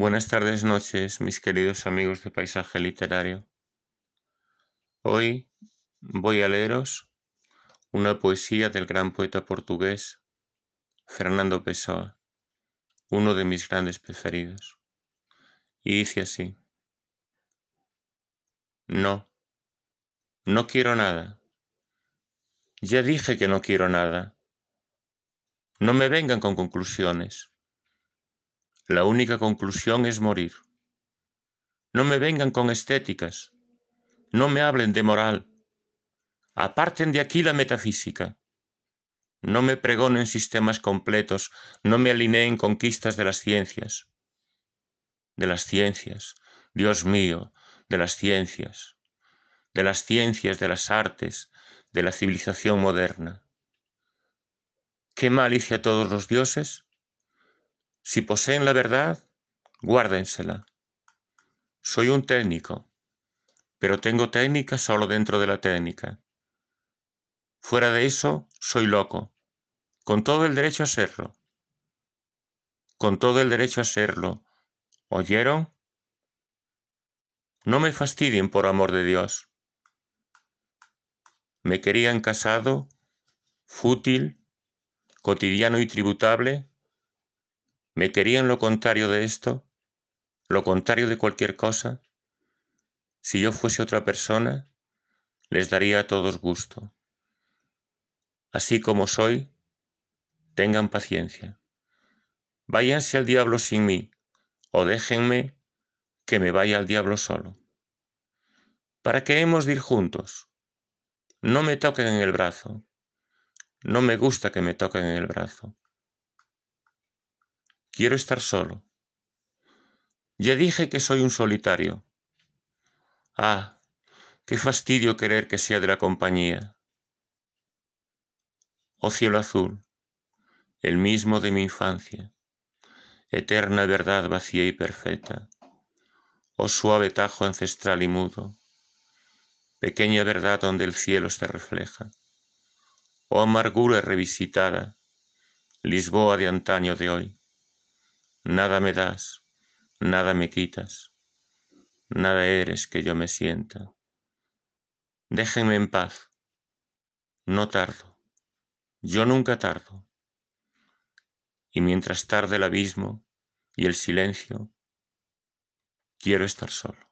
Buenas tardes, noches, mis queridos amigos de Paisaje Literario. Hoy voy a leeros una poesía del gran poeta portugués Fernando Pessoa, uno de mis grandes preferidos. Y dice así, No, no quiero nada. Ya dije que no quiero nada. No me vengan con conclusiones. La única conclusión es morir. No me vengan con estéticas. No me hablen de moral. Aparten de aquí la metafísica. No me pregonen sistemas completos, no me alineen conquistas de las ciencias. De las ciencias, Dios mío, de las ciencias, de las ciencias, de las artes, de la civilización moderna. ¿Qué malicia a todos los dioses? Si poseen la verdad, guárdensela. Soy un técnico, pero tengo técnica solo dentro de la técnica. Fuera de eso, soy loco, con todo el derecho a serlo. Con todo el derecho a serlo. ¿Oyeron? No me fastidien por amor de Dios. Me querían casado, fútil, cotidiano y tributable, ¿Me querían lo contrario de esto? ¿Lo contrario de cualquier cosa? Si yo fuese otra persona, les daría a todos gusto. Así como soy, tengan paciencia. Váyanse al diablo sin mí, o déjenme que me vaya al diablo solo. ¿Para qué hemos de ir juntos? No me toquen en el brazo. No me gusta que me toquen en el brazo. Quiero estar solo. Ya dije que soy un solitario. Ah, qué fastidio querer que sea de la compañía. Oh cielo azul, el mismo de mi infancia, eterna verdad vacía y perfecta. Oh suave tajo ancestral y mudo, pequeña verdad donde el cielo se refleja. Oh amargura revisitada, Lisboa de antaño de hoy Nada me das, nada me quitas, nada eres que yo me sienta. Déjenme en paz, no tardo, yo nunca tardo. Y mientras tarde el abismo y el silencio, quiero estar solo.